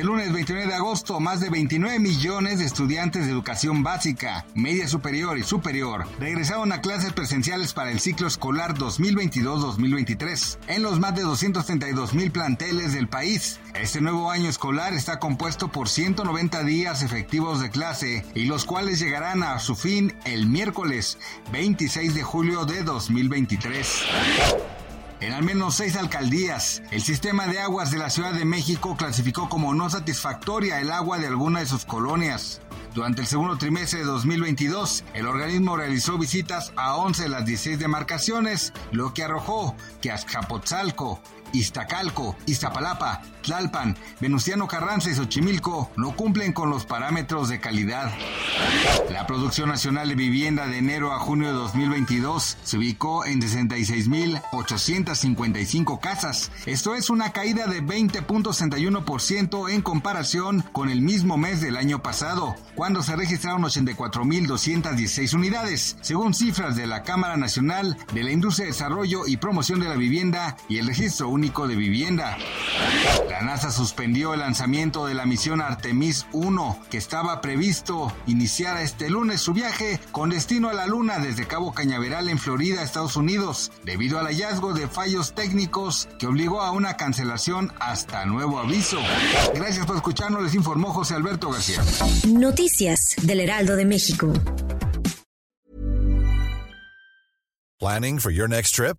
Este lunes 29 de agosto, más de 29 millones de estudiantes de educación básica, media superior y superior regresaron a clases presenciales para el ciclo escolar 2022-2023 en los más de 232 mil planteles del país. Este nuevo año escolar está compuesto por 190 días efectivos de clase y los cuales llegarán a su fin el miércoles 26 de julio de 2023. En al menos seis alcaldías, el sistema de aguas de la Ciudad de México clasificó como no satisfactoria el agua de alguna de sus colonias. Durante el segundo trimestre de 2022, el organismo realizó visitas a 11 de las 16 demarcaciones, lo que arrojó que Azcapotzalco, Iztacalco, Iztapalapa, Tlalpan, Venustiano Carranza y Xochimilco no cumplen con los parámetros de calidad. La producción nacional de vivienda de enero a junio de 2022 se ubicó en 66.855 casas. Esto es una caída de 20.61% en comparación con el mismo mes del año pasado, cuando se registraron 84.216 unidades, según cifras de la Cámara Nacional de la Industria de Desarrollo y Promoción de la Vivienda y el Registro Único de Vivienda. La NASA suspendió el lanzamiento de la misión Artemis 1, que estaba previsto iniciar este lunes su viaje con destino a la Luna desde Cabo Cañaveral en Florida, Estados Unidos, debido al hallazgo de fallos técnicos que obligó a una cancelación hasta nuevo aviso. Gracias por escucharnos, les informó José Alberto García. Noticias del Heraldo de México. Planning for your next trip?